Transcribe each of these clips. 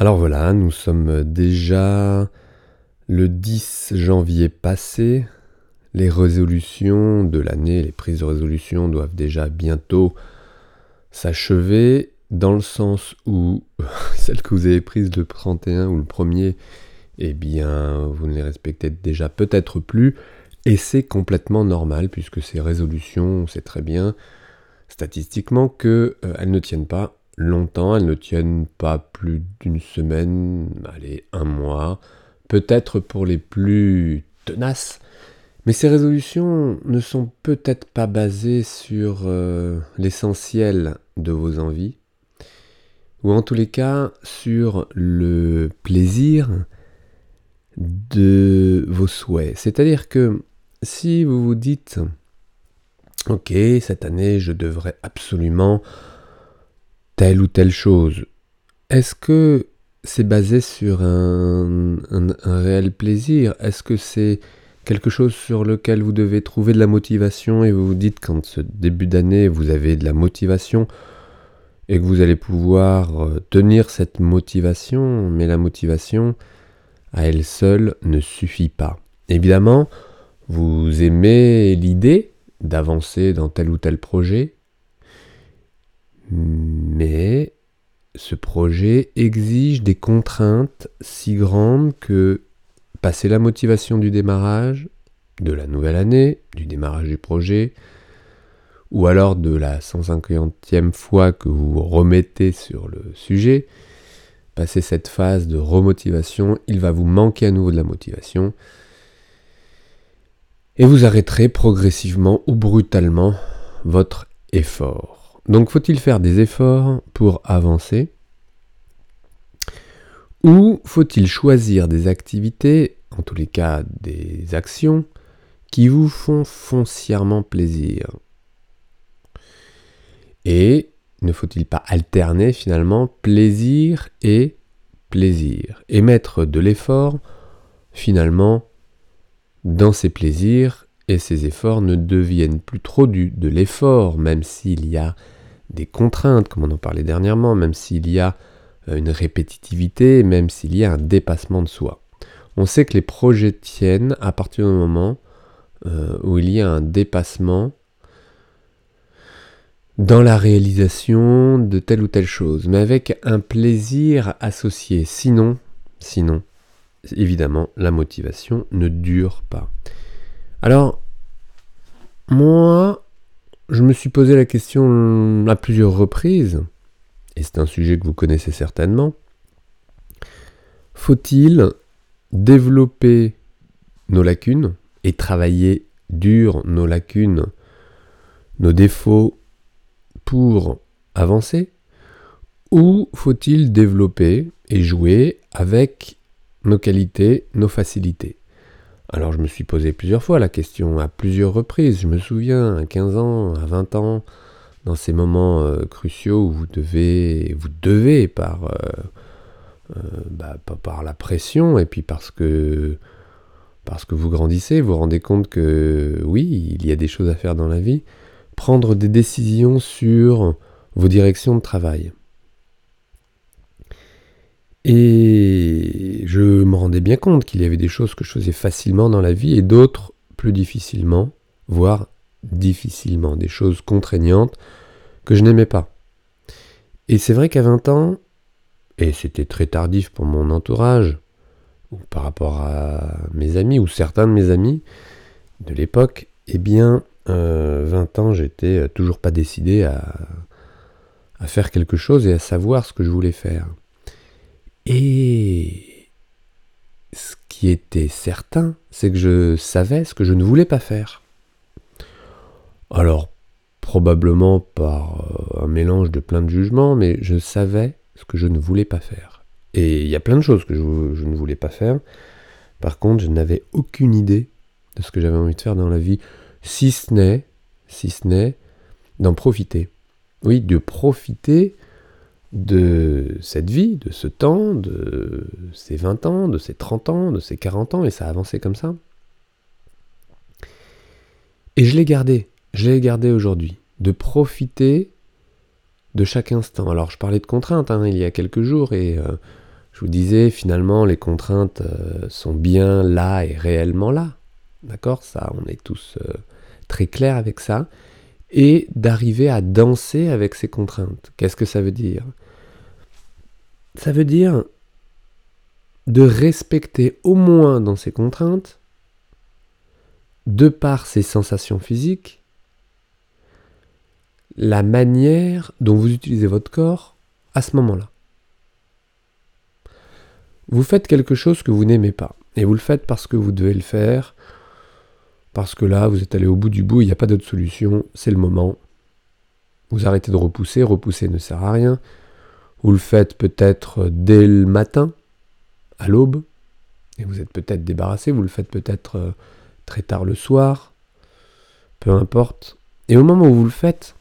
Alors voilà, nous sommes déjà le 10 janvier passé. Les résolutions de l'année, les prises de résolution doivent déjà bientôt s'achever, dans le sens où celles que vous avez prises le 31 ou le 1er, eh bien, vous ne les respectez déjà peut-être plus, et c'est complètement normal, puisque ces résolutions, c'est très bien, statistiquement, qu'elles euh, ne tiennent pas longtemps, elles ne tiennent pas plus d'une semaine, allez, un mois, peut-être pour les plus tenaces. Mais ces résolutions ne sont peut-être pas basées sur euh, l'essentiel de vos envies, ou en tous les cas sur le plaisir de vos souhaits. C'est-à-dire que si vous vous dites, ok, cette année je devrais absolument telle ou telle chose, est-ce que c'est basé sur un, réel plaisir? Est-ce que c'est quelque chose sur lequel vous devez trouver de la motivation et vous vous dites quand ce début d'année vous avez de la motivation et que vous allez pouvoir euh, tenir cette motivation, mais la motivation à elle seule ne suffit pas. Évidemment, vous aimez l'idée d'avancer dans tel ou tel projet, mais ce projet exige des contraintes si grandes que passer la motivation du démarrage, de la nouvelle année, du démarrage du projet, ou alors de la 150e fois que vous remettez sur le sujet, passer cette phase de remotivation, il va vous manquer à nouveau de la motivation, et vous arrêterez progressivement ou brutalement votre effort. Donc faut-il faire des efforts pour avancer? Ou faut-il choisir des activités, en tous les cas des actions, qui vous font foncièrement plaisir? Et ne faut-il pas alterner finalement plaisir et plaisir? Et mettre de l'effort finalement dans ces plaisirs et ces efforts ne deviennent plus trop du, de l'effort, même s'il y a des contraintes, comme on en parlait dernièrement, même s'il y a euh, une répétitivité, même s'il y a un dépassement de soi. On sait que les projets tiennent à partir du moment euh, où il y a un dépassement dans la réalisation de telle ou telle chose, mais avec un plaisir associé. Sinon, sinon, évidemment, la motivation ne dure pas. Alors, moi, je me suis posé la question à plusieurs reprises, et c'est un sujet que vous connaissez certainement. Faut-il développer nos lacunes et travailler dur nos lacunes, nos défauts pour avancer? Ou faut-il développer et jouer avec nos qualités, nos facilités? Alors je me suis posé plusieurs fois la question, à plusieurs reprises. Je me souviens, à 15 ans, à 20 ans, dans ces moments euh, cruciaux où vous devez, vous devez par, euh, euh, bah, par la pression et puis parce que, parce que vous grandissez, vous vous rendez compte que oui, il y a des choses à faire dans la vie, prendre des décisions sur vos directions de travail. Et je me rendais bien compte qu'il y avait des choses que je faisais facilement dans la vie et d'autres plus difficilement, voire difficilement, des choses contraignantes que je n'aimais pas. Et c'est vrai qu'à 20 ans, et c'était très tardif pour mon entourage, ou par rapport à mes amis, ou certains de mes amis de l'époque, eh bien, 20 euh, ans, j'étais toujours pas décidé à faire quelque chose et à savoir ce que je voulais faire. Et ce qui était certain, c'est que je savais ce que je ne voulais pas faire. Alors, probablement par euh, un mélange de plein de jugements, mais je savais ce que je ne voulais pas faire. Et il y a plein de choses que je, ne voulais pas faire. Par contre, je n'avais aucune idée de ce que j'avais envie de faire dans la vie, si ce si ce n'est, d'en profiter. Oui, de profiter de cette vie, de ce temps, de ces 20 ans, de ces 30 ans, de ces 40 ans, et ça a avancé comme ça. Et je l'ai gardé, je l'ai gardé aujourd'hui, de profiter de chaque instant. Alors je parlais de contraintes hein, il y a quelques jours, et euh, Je vous disais, finalement, les contraintes euh, sont bien là et réellement là. D'accord? Ça, on est tous euh, très clairs avec ça. Et d'arriver à danser avec ces contraintes. Qu'est-ce que ça veut dire? Ça veut dire de respecter au moins dans ces contraintes, de par ces sensations physiques, la manière dont vous utilisez votre corps à ce moment-là. Vous faites quelque chose que vous n'aimez pas, et vous le faites parce que vous devez le faire, parce que là, vous êtes allé au bout du bout, il n'y a pas d'autre solution, c'est le moment. Vous arrêtez de repousser, repousser ne sert à rien. Vous le faites peut-être dès le matin, à l'aube, et vous êtes peut-être débarrassé, vous le faites peut-être euh, très tard le soir, peu importe. Et au moment où vous le faites,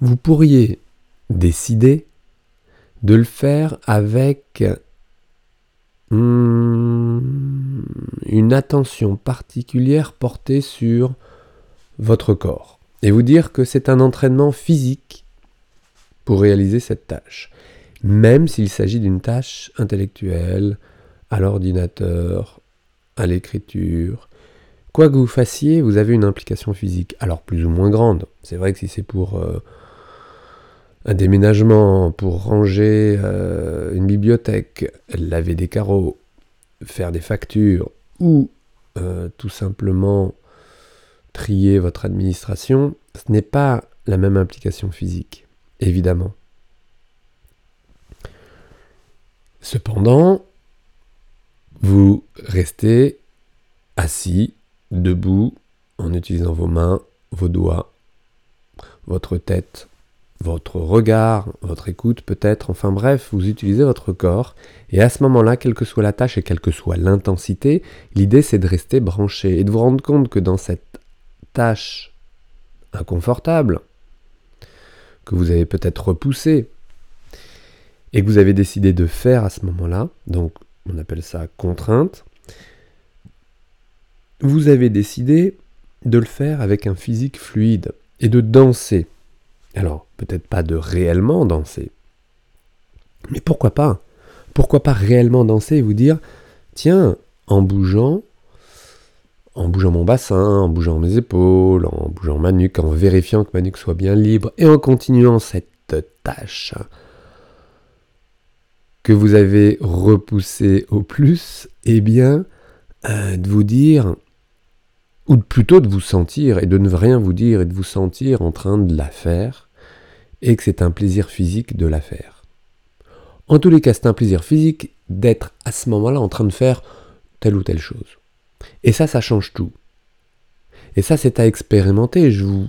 vous pourriez décider de le faire avec hmm, une attention particulière portée sur votre corps et vous dire que c'est un entraînement physique pour réaliser cette tâche, même s'il s'agit d'une tâche intellectuelle, à l'ordinateur, à l'écriture. Quoi que vous fassiez, vous avez une implication physique, alors plus ou moins grande. C'est vrai que si c'est pour euh, un déménagement pour ranger euh, une bibliothèque, laver des carreaux, faire des factures ou euh, tout simplement trier votre administration, ce n'est pas la même implication physique, évidemment. Cependant, vous restez assis, debout, en utilisant vos mains, vos doigts, votre tête, votre regard, votre écoute peut-être, enfin bref, vous utilisez votre corps, et à ce moment-là, quelle que soit la tâche et quelle que soit l'intensité, l'idée c'est de rester branché et de vous rendre compte que dans cette tâche inconfortable, que vous avez peut-être repoussée, et que vous avez décidé de faire à ce moment-là, donc on appelle ça contrainte, vous avez décidé de le faire avec un physique fluide et de danser alors, peut-être pas de réellement danser. Mais pourquoi pas? Pourquoi pas réellement danser et vous dire, tiens, en bougeant, en bougeant mon bassin, en bougeant mes épaules, en bougeant ma nuque, en vérifiant que ma nuque soit bien libre et en continuant cette tâche que vous avez repoussée au plus, eh bien, euh, de vous dire, ou plutôt de vous sentir et de ne rien vous dire et de vous sentir en train de la faire, et que c'est un plaisir physique de la faire. En tous les cas, c'est un plaisir physique d'être à ce moment-là en train de faire telle ou telle chose. Et ça, ça change tout. Et ça, c'est à expérimenter. Je vous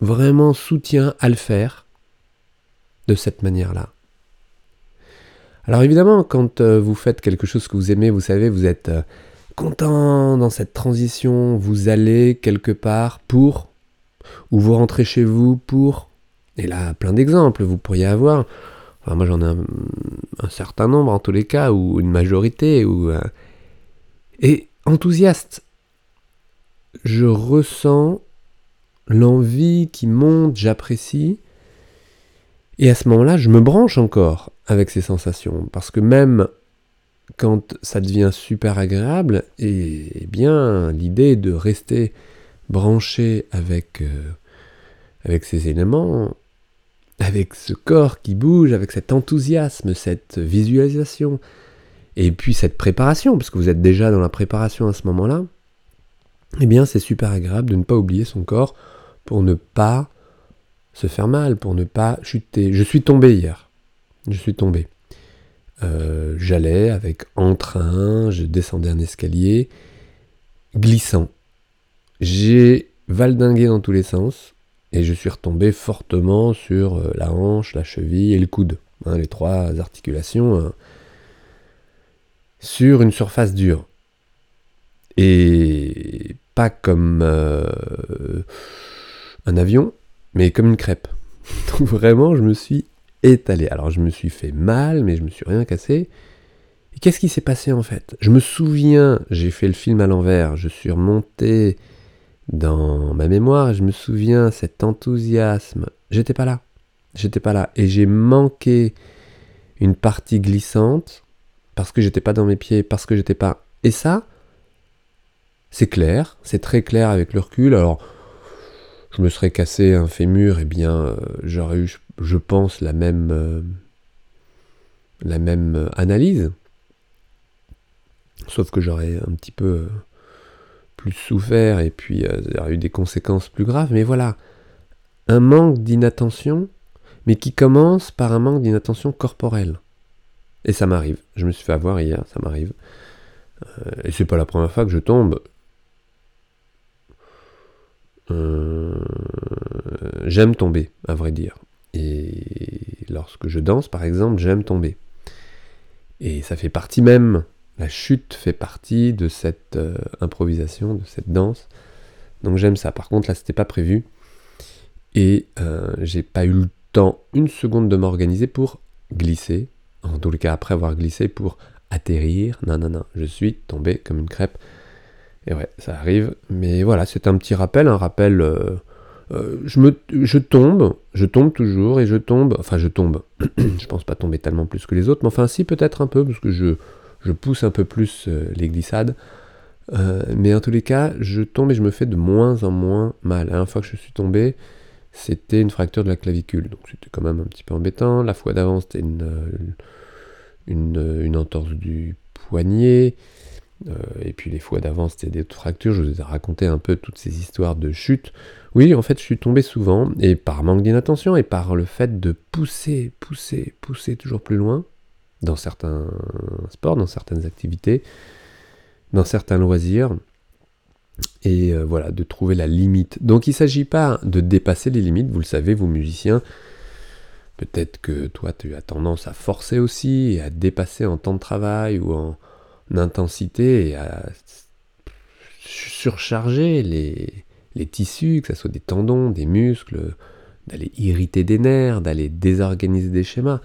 vraiment soutiens à le faire de cette manière-là. Alors évidemment, quand euh, vous faites quelque chose que vous aimez, vous savez, vous êtes euh, content dans cette transition, vous allez quelque part pour, ou vous rentrez chez vous pour. Et là, plein d'exemples, vous pourriez avoir. Moi j'en ai un, certain nombre en tous les cas, ou une majorité, ou. Et enthousiaste. Je ressens l'envie qui monte, j'apprécie. Et à ce moment-là, je me branche encore avec ces sensations. Parce que même quand ça devient super agréable, et, eh bien l'idée de rester branché avec, euh, avec ces éléments, avec ce corps qui bouge, avec cet enthousiasme, cette visualisation, et puis cette préparation, parce que vous êtes déjà dans la préparation à ce moment-là, eh bien c'est super agréable de ne pas oublier son corps pour ne pas se faire mal, pour ne pas chuter. Je suis tombé hier. Je suis tombé. Euh, j'allais avec entrain, je descendais un escalier, glissant. J'ai valdingué dans tous les sens et je suis retombé fortement sur euh, la hanche, la cheville et le coude, hein, les trois articulations, hein, sur une surface dure. Et pas comme euh, un avion, mais comme une crêpe. Donc vraiment, je me suis étalé. Alors je me suis fait mal, mais je me suis rien cassé. Et qu'est-ce qui s'est passé en fait? Je me souviens, j'ai fait le film à l'envers, je suis remonté dans ma mémoire je me souviens cet enthousiasme. J'étais pas là. J'étais pas là. Et j'ai manqué une partie glissante, parce que j'étais pas dans mes pieds, parce que j'étais pas. Et ça, c'est clair, c'est très clair avec le recul. Alors, je me serais cassé un fémur, et eh bien, euh, j'aurais eu, je pense, la même, euh, la même analyse. Sauf que j'aurais un petit peu plus souffert et puis euh, aurait eu des conséquences plus graves. Mais voilà, un manque d'inattention, mais qui commence par un manque d'inattention corporelle. Et ça m'arrive. Je me suis fait avoir hier, ça m'arrive. Euh, et c'est pas la première fois que je tombe. Euh, j'aime tomber, à vrai dire. Et lorsque je danse, par exemple, j'aime tomber. Et ça fait partie même, la chute fait partie de cette euh, improvisation, de cette danse. Donc j'aime ça. Par contre, là, c'était pas prévu. Et j'ai pas eu le temps, une seconde, de m'organiser pour glisser en tous les cas après avoir glissé pour atterrir. Non, non, non, je suis tombé comme une crêpe. Et ouais, ça arrive. Mais voilà, c'est un petit rappel, un rappel. Euh, euh, je, tombe, je tombe toujours et je tombe. Enfin, je tombe. je pense pas tomber tellement plus que les autres, mais enfin, si, peut-être un peu, parce que je, je pousse un peu plus euh, les glissades. mais en tous les cas, je tombe et je me fais de moins en moins mal. La dernière fois que je suis tombé, c'était une fracture de la clavicule. Donc c'était quand même un petit peu embêtant. La fois d'avant, c'était une, une, entorse du poignet. Euh, et puis les fois d'avant, c'était des fractures. Je vous ai raconté un peu toutes ces histoires de chute. Oui, en fait, je suis tombé souvent, et par manque d'inattention, et par le fait de pousser, pousser, pousser toujours plus loin, dans certains sports, dans certaines activités, dans certains loisirs, et euh, voilà, de trouver la limite. Donc il ne s'agit pas de dépasser les limites, vous le savez, vous musiciens, peut-être que toi tu as tendance à forcer aussi, à dépasser en temps de travail ou en intensité, à surcharger les, les tissus, que ce soit des tendons, des muscles, d'aller irriter des nerfs, d'aller désorganiser des schémas.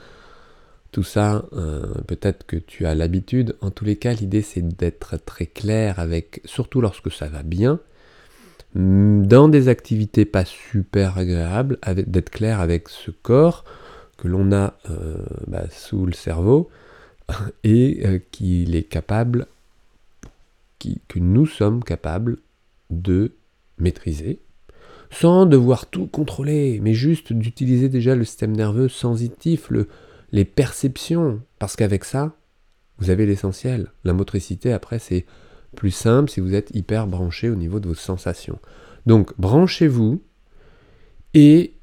Tout ça, euh, peut-être que tu as l'habitude. En tous les cas, l'idée c'est d'être très clair avec, surtout lorsque ça va bien, dans des activités pas super agréables, d'être clair avec ce corps que l'on a euh, bah, sous le cerveau et euh, qu'il est capable, que nous sommes capables de maîtriser, sans devoir tout contrôler, mais juste d'utiliser déjà le système nerveux sensitif, le, les perceptions, parce qu'avec ça, vous avez l'essentiel. La motricité, après, c'est plus simple si vous êtes hyper branché au niveau de vos sensations. Donc, branchez-vous et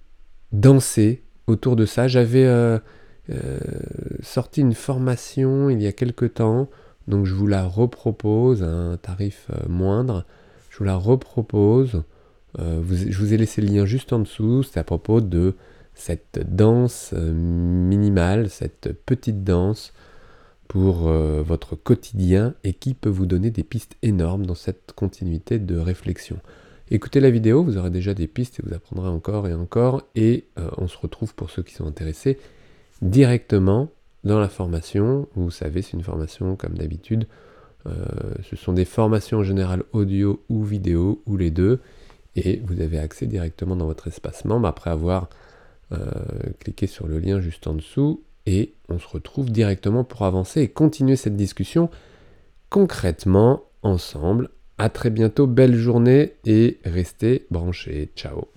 dansez autour de ça. J'avais euh, euh, sorti une formation il y a quelque temps, donc je vous la repropose à un tarif euh, moindre. Je vous la repropose. je vous ai laissé le lien juste en dessous. C'est à propos de cette danse euh, minimale, cette petite danse pour euh, votre quotidien et qui peut vous donner des pistes énormes dans cette continuité de réflexion. Écoutez la vidéo, vous aurez déjà des pistes et vous apprendrez encore et encore et euh, on se retrouve pour ceux qui sont intéressés directement dans la formation. Vous savez, c'est une formation comme d'habitude. ce sont des formations en général audio ou vidéo ou les deux et vous avez accès directement dans votre espace membre après avoir cliquez sur le lien juste en dessous et on se retrouve directement pour avancer et continuer cette discussion concrètement ensemble. À très bientôt, belle journée et restez branchés. Ciao